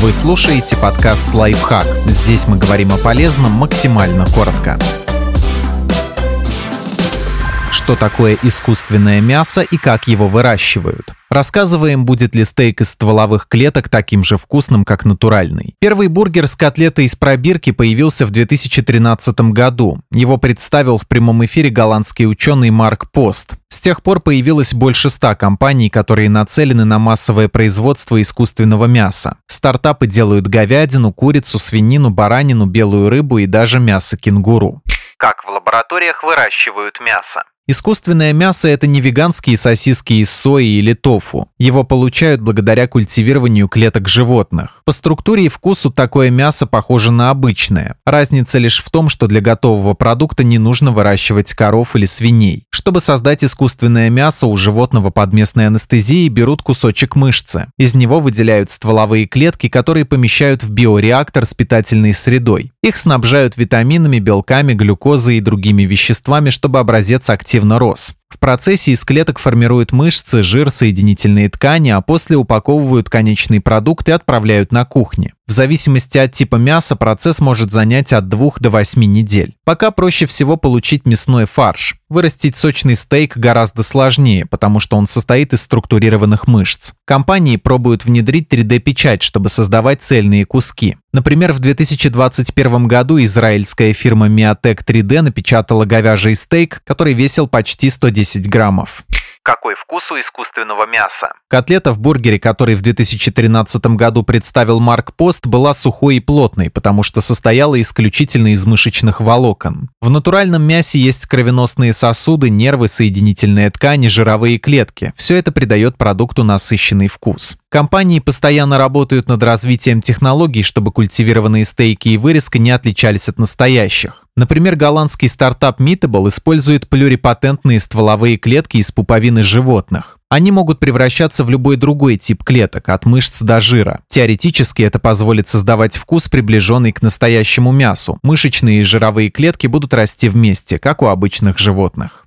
Вы слушаете подкаст «Лайфхак». Здесь мы говорим о полезном максимально коротко. Что такое искусственное мясо и как его выращивают? Рассказываем, будет ли стейк из стволовых клеток таким же вкусным, как натуральный. Первый бургер с котлетой из пробирки появился в 2013 году. Его представил в прямом эфире голландский ученый Марк Пост. С тех пор появилось больше ста компаний, которые нацелены на массовое производство искусственного мяса. Стартапы делают говядину, курицу, свинину, баранину, белую рыбу и даже мясо кенгуру. Как в лабораториях выращивают мясо? Искусственное мясо – это не веганские сосиски из сои или тофу. Его получают благодаря культивированию клеток животных. По структуре и вкусу такое мясо похоже на обычное. Разница лишь в том, что для готового продукта не нужно выращивать коров или свиней. Чтобы создать искусственное мясо, у животного под местной анестезией берут кусочек мышцы. Из него выделяют стволовые клетки, которые помещают в биореактор с питательной средой. Их снабжают витаминами, белками, глюкозой и другими веществами, чтобы образец активно активно рос. В процессе из клеток формируют мышцы, жир, соединительные ткани, а после упаковывают конечный продукт и отправляют на кухне. В зависимости от типа мяса процесс может занять от 2 до 8 недель. Пока проще всего получить мясной фарш. Вырастить сочный стейк гораздо сложнее, потому что он состоит из структурированных мышц. Компании пробуют внедрить 3D-печать, чтобы создавать цельные куски. Например, в 2021 году израильская фирма Miatech 3D напечатала говяжий стейк, который весил почти 110 граммов. Какой вкус у искусственного мяса? Котлета в бургере, который в 2013 году представил Марк Пост, была сухой и плотной, потому что состояла исключительно из мышечных волокон. В натуральном мясе есть кровеносные сосуды, нервы, соединительные ткани, жировые клетки. Все это придает продукту насыщенный вкус. Компании постоянно работают над развитием технологий, чтобы культивированные стейки и вырезка не отличались от настоящих. Например, голландский стартап Meatable использует плюрипатентные стволовые клетки из пуповины животных. Они могут превращаться в любой другой тип клеток, от мышц до жира. Теоретически это позволит создавать вкус, приближенный к настоящему мясу. Мышечные и жировые клетки будут расти вместе, как у обычных животных.